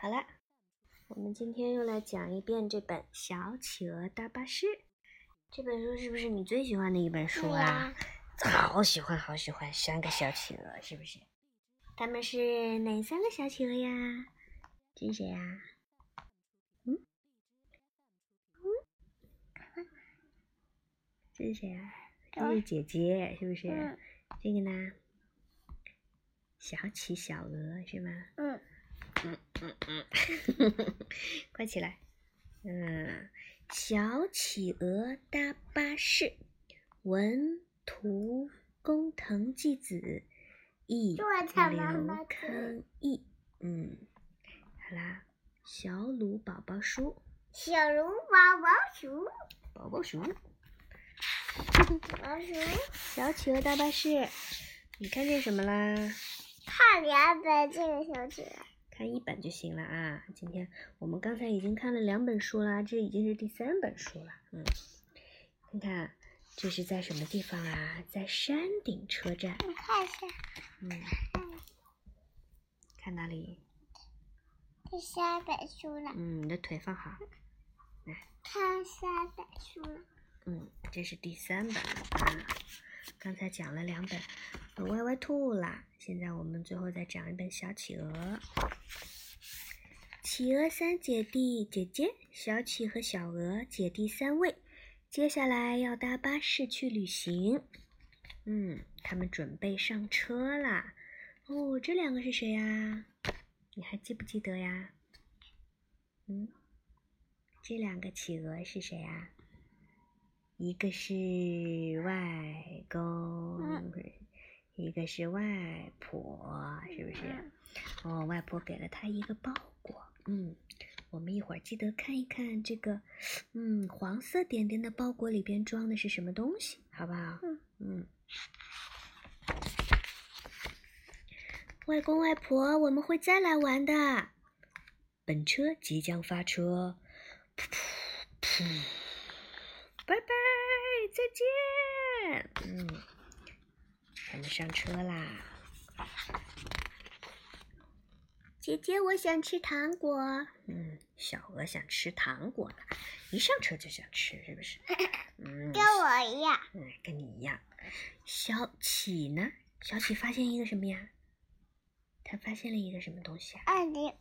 好了，我们今天又来讲一遍这本《小企鹅大巴士》。这本书是不是你最喜欢的一本书啊？好喜欢，好喜欢，三个小企鹅是不是？他们是哪三个小企鹅呀？这是谁呀？嗯嗯，这是谁啊？这是姐姐，是不是？这个呢？小企小鹅是吗？嗯。嗯嗯嗯，快起来！嗯，小企鹅搭巴士，文图工藤纪子，译刘康义。嗯，好啦，小鲁宝宝书，小鲁宝宝书，宝宝书，宝宝书，小企鹅搭巴士，你看见什么啦？看两本这个小企鹅。看一本就行了啊！今天我们刚才已经看了两本书了，这已经是第三本书了。嗯，看看这是在什么地方啊？在山顶车站。你看一下。嗯。看哪里？第三本书了。嗯，你的腿放好。来。看三本书了。嗯，这是第三本了啊！刚才讲了两本《歪歪兔》啦，现在我们最后再讲一本《小企鹅》。企鹅三姐弟，姐姐、小企和小鹅，姐弟三位，接下来要搭巴士去旅行。嗯，他们准备上车啦。哦，这两个是谁呀？你还记不记得呀？嗯，这两个企鹅是谁呀？一个是外公，一个是外婆，是不是？哦，外婆给了他一个包裹。嗯，我们一会儿记得看一看这个，嗯，黄色点点的包裹里边装的是什么东西，好不好？嗯嗯。外公外婆，我们会再来玩的。本车即将发车，噗噗噗，拜拜。再见，嗯，我们上车啦。姐姐，我想吃糖果。嗯，小鹅想吃糖果呢，一上车就想吃，是不是？嗯，跟我一样。嗯，跟你一样。小企呢？小企发现一个什么呀？他发现了一个什么东西啊？按钮。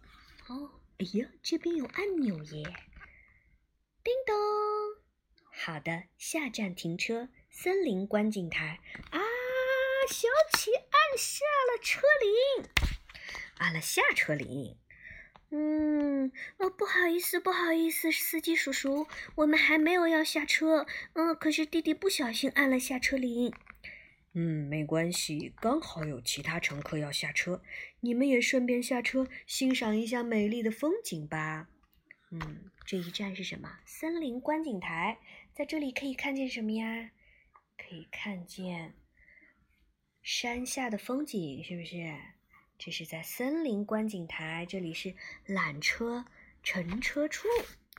哦，哎呀，这边有按钮耶！叮咚。好的，下站停车，森林观景台啊！小企按下了车铃，按了下车铃。嗯，哦，不好意思，不好意思，司机叔叔，我们还没有要下车。嗯，可是弟弟不小心按了下车铃。嗯，没关系，刚好有其他乘客要下车，你们也顺便下车欣赏一下美丽的风景吧。嗯，这一站是什么？森林观景台，在这里可以看见什么呀？可以看见山下的风景，是不是？这是在森林观景台，这里是缆车乘车处。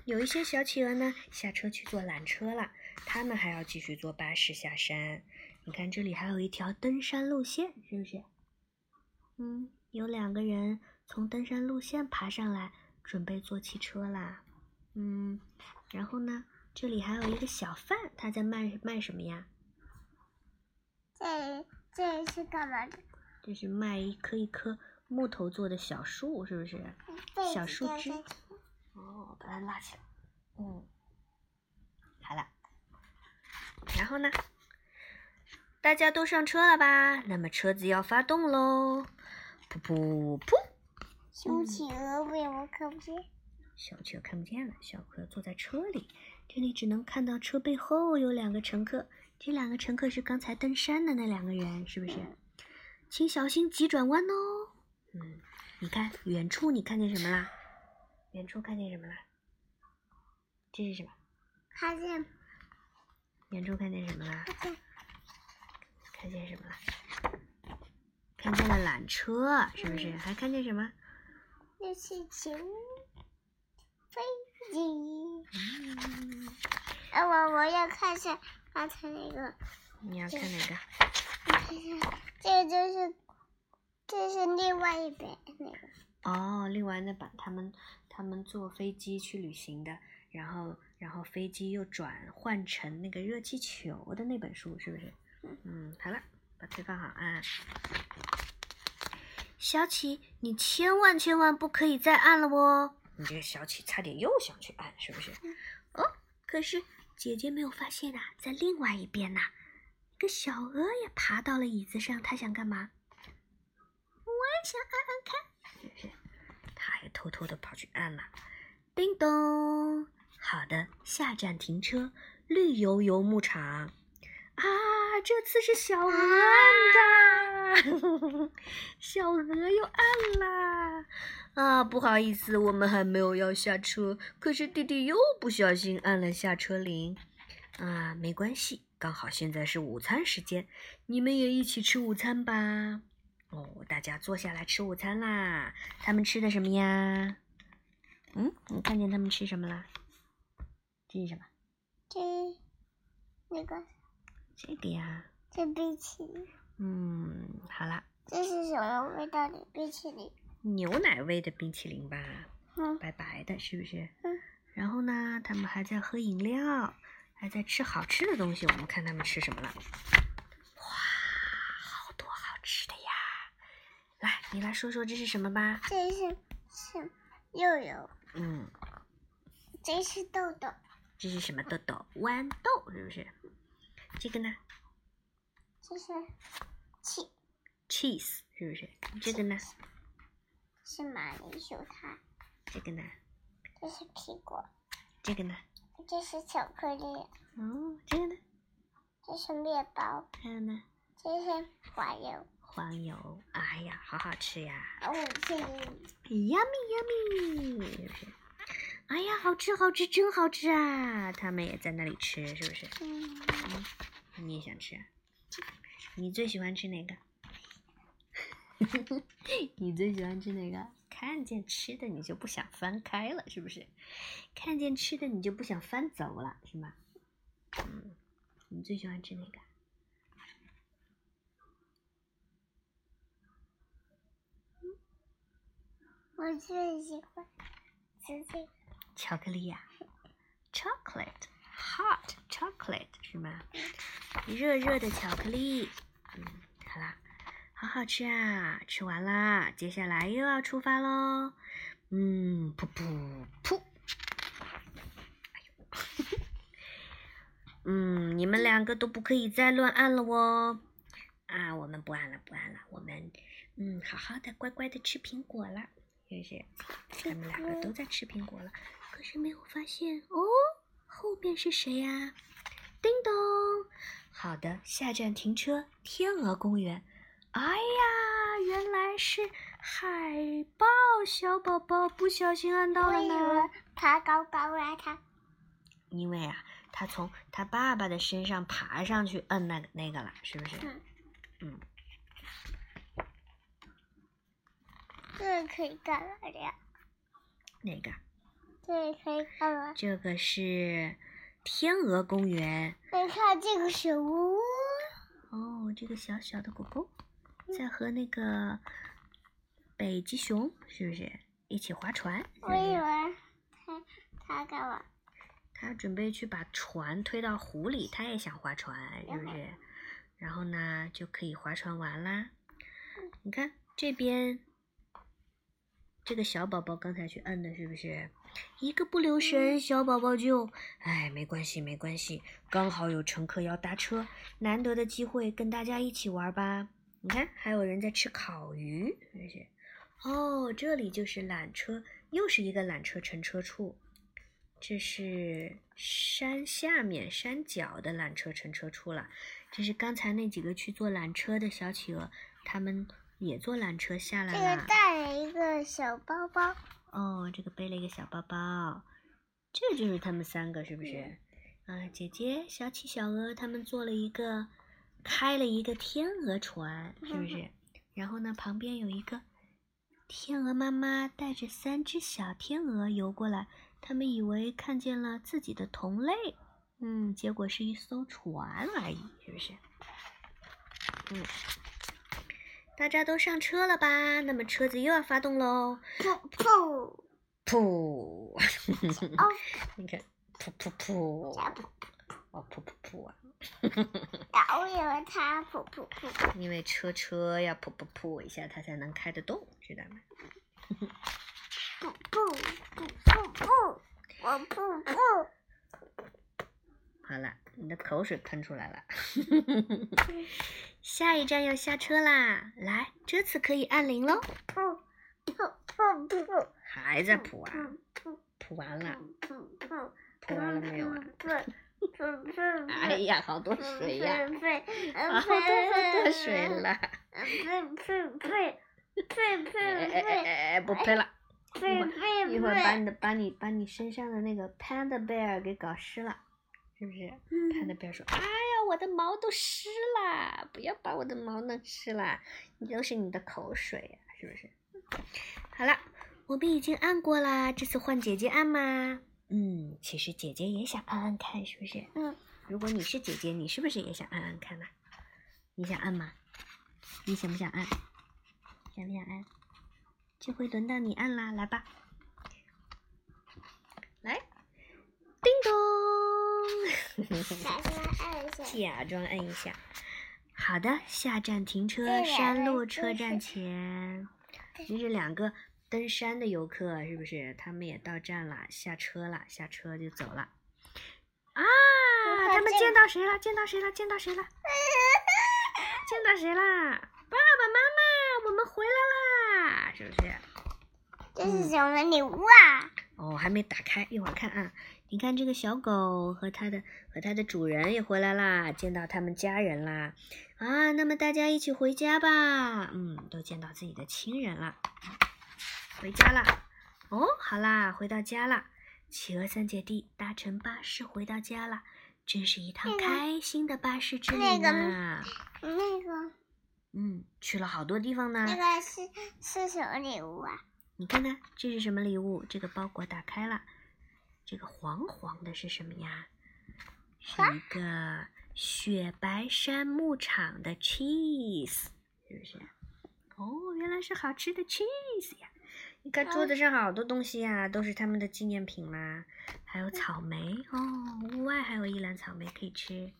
有一些小企鹅呢，下车去坐缆车了，他们还要继续坐巴士下山。你看，这里还有一条登山路线，是不是？嗯，有两个人从登山路线爬上来。准备坐汽车啦，嗯，然后呢，这里还有一个小贩，他在卖卖什么呀？这这是干嘛的？这是卖一棵一棵木头做的小树，是不是？小树枝。哦，把它拉起来。嗯，好了。然后呢？大家都上车了吧？那么车子要发动喽！噗噗噗。小企鹅为什么看不见？小企鹅看不见了。小企鹅坐在车里，这里只能看到车背后有两个乘客。这两个乘客是刚才登山的那两个人，是不是？请小心急转弯哦。嗯，你看远处，你看见什么啦？远处看见什么啦？这是什么？看见。远处看见什么啦？看见什么了？看见了缆车，是不是？还看见什么？那是球飞机。啊，我我要看一下刚才那个。你要看哪个？这个就是，这是另外一本那个。哦，另外那版他们他们坐飞机去旅行的，然后然后飞机又转换成那个热气球的那本书，是不是？嗯，好了，把腿放好啊。小启，你千万千万不可以再按了哦！你这个小企差点又想去按，是不是？哦，可是姐姐没有发现呐，在另外一边呐，一个小鹅也爬到了椅子上，它想干嘛？我也想按按看，是不是？它也偷偷的跑去按了。叮咚，好的，下站停车，绿油油牧场。啊，这次是小鹅按的，小鹅又按啦。啊，不好意思，我们还没有要下车，可是弟弟又不小心按了下车铃。啊，没关系，刚好现在是午餐时间，你们也一起吃午餐吧。哦，大家坐下来吃午餐啦。他们吃的什么呀？嗯，你看见他们吃什么啦？这是什么？这那个这个呀。这冰淇淋。嗯，好啦。这是什么味道的冰淇淋？牛奶味的冰淇淋吧。嗯。白白的，是不是？嗯。然后呢，他们还在喝饮料，还在吃好吃的东西。我们看他们吃什么了。哇，好多好吃的呀！来，你来说说这是什么吧。这是是肉肉。嗯。这是豆豆。这是什么豆豆？豌豆是不是？这个呢？这是 cheese。cheese 是不是？这个呢？是马铃薯糖。这个呢？这是苹果。这个呢？这是巧克力。哦，这个呢？这是面包。还有呢？这是黄油。黄油，哎呀，好好吃呀！哦，这个。Yummy yummy，是不是？哎呀，好吃好吃，真好吃啊！他们也在那里吃，是不是？嗯。你也想吃？你最喜欢吃哪个？你最喜欢吃哪个？看见吃的你就不想翻开了，是不是？看见吃的你就不想翻走了，是吗？嗯。你最喜欢吃哪个？我最喜欢吃这个。巧克力呀，chocolate，hot chocolate 是吗？热热的巧克力，好好吃啊！吃完啦，接下来又要出发喽。嗯，噗噗噗，哎呦，嗯，你们两个都不可以再乱按了哦。啊，我们不按了，不按了，我们嗯，好好的，乖乖的吃苹果了，是不是？他们两个都在吃苹果了。可是没有发现哦，后边是谁呀？叮咚，好的，下站停车，天鹅公园。哎呀，原来是海豹小宝宝不小心按到了呢。爬高高啊，他。因为啊，他从他爸爸的身上爬上去摁那个那个了，是不是？嗯。嗯。这可以干嘛的呀？哪个？这个，可以干嘛。这个是天鹅公园。你看这个是屋。哦，这个小小的狗狗在和那个北极熊是不是一起划船？我以为他他干嘛？他准备去把船推到湖里，他也想划船，是不是？然后呢，就可以划船玩啦。你看这边，这个小宝宝刚才去摁的，是不是？一个不留神，小宝宝就……哎，没关系，没关系，刚好有乘客要搭车，难得的机会，跟大家一起玩吧。你看，还有人在吃烤鱼，这是。哦，这里就是缆车，又是一个缆车乘车处。这是山下面山脚的缆车乘车处了。这是刚才那几个去坐缆车的小企鹅，他们也坐缆车下来了。这个带了一个小包包。哦，这个背了一个小包包，这就是他们三个，是不是？啊，姐姐、小企、小鹅，他们做了一个，开了一个天鹅船，是不是？然后呢，旁边有一个天鹅妈妈带着三只小天鹅游过来，他们以为看见了自己的同类，嗯，结果是一艘船而已，是不是？嗯，大家都上车了吧？那么车子又要发动喽！噗噗噗！哦，你看，噗噗噗！加噗，哦，噗噗噗啊！然后因为它噗噗噗，因为车车要噗噗噗一下，它才能开得动，知道吗？噗噗噗噗噗，我噗噗。好了，你的口水喷出来了。下一站要下车啦！来，这次可以按铃喽。噗噗噗噗，还在噗啊？噗噗完了，噗噗，噗完了没有啊？噗噗噗，哎呀，好多水呀！呸啊，好多好多水了！呸呸呸呸呸哎哎哎哎哎，不。呸呸一会儿把你的把你把你身上的那个 panda bear 给搞湿了，是不是？panda bear 说：“哎呀，我的毛都湿了，不要把我的毛弄湿了，都是你的口水呀、是不是？”好了，我们已经按过啦，这次换姐姐按吗？嗯，其实姐姐也想按按看，是不是？嗯，如果你是姐姐，你是不是也想按按看呢？你想按吗？你想不想按？想不想按？这回轮到你按啦，来吧。来，叮咚，打算按一下。假装按一下。好的，下站停车，山路车站前。这是两个登山的游客，是不是？他们也到站了，下车了，下车就走了。啊！他们见到谁了？见到谁了？见到谁了？见到谁啦？爸爸妈妈，我们回来啦！是不是？这是什么礼物啊？哦，还没打开，一会儿看啊。你看这个小狗和它的和它的主人也回来啦，见到他们家人啦。啊，那么大家一起回家吧。嗯，都见到自己的亲人了，回家啦。哦，好啦，回到家啦。企鹅三姐弟搭乘巴士回到家了，真是一趟开心的巴士之旅那个呢。那个嗯，去了好多地方呢。那个是是什么礼物啊？你看看这是什么礼物？这个包裹打开了，这个黄黄的是什么呀？是一个雪白山牧场的 cheese，是不是？哦，原来是好吃的 cheese 呀！你看桌子上好多东西呀，都是他们的纪念品啦，还有草莓哦，屋外还有一篮草莓可以吃，是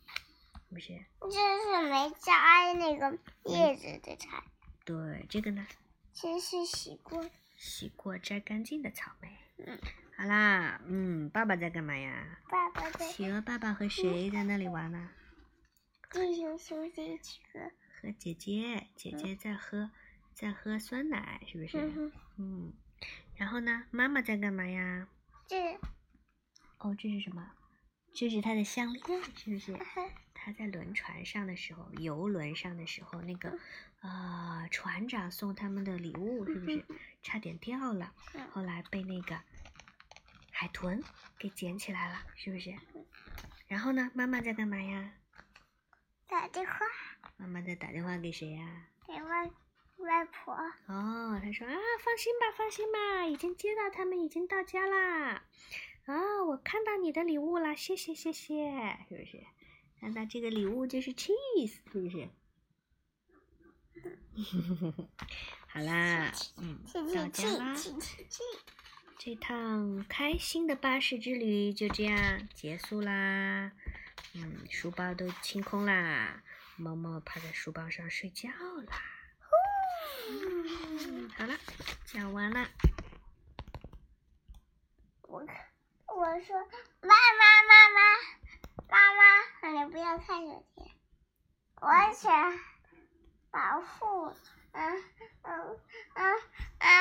不是？这是没摘那个叶子的菜，对，这个呢，这是洗过。洗过摘干净的草莓。嗯，好啦，嗯，爸爸在干嘛呀？爸爸在企鹅爸爸和谁在那里玩呢？弟兄兄弟几个？和姐姐，姐姐在喝，在喝酸奶，是不是？嗯，嗯。然后呢，妈妈在干嘛呀？这哦，这是什么？这是他的项链，是不是？他在轮船上的时候，游轮上的时候，那个呃船长送他们的礼物，是不是差点掉了？嗯后来被那个海豚给捡起来了，是不是？然后呢，妈妈在干嘛呀？打电话妈妈在打电话给谁呀？给外外婆。哦，他说啊，放心吧，放心吧，已经接到，他们已经到家啦。啊，我看到你的礼物啦，谢谢谢谢，是不是？看到这个礼物就是 cheese，是不是？好啦，嗯，气到家啦。这趟开心的巴士之旅就这样结束啦。嗯，书包都清空啦，猫猫趴在书包上睡觉啦。好了，讲完了。我我说妈妈妈妈妈妈，你不要看手机，我想保护，嗯嗯嗯嗯。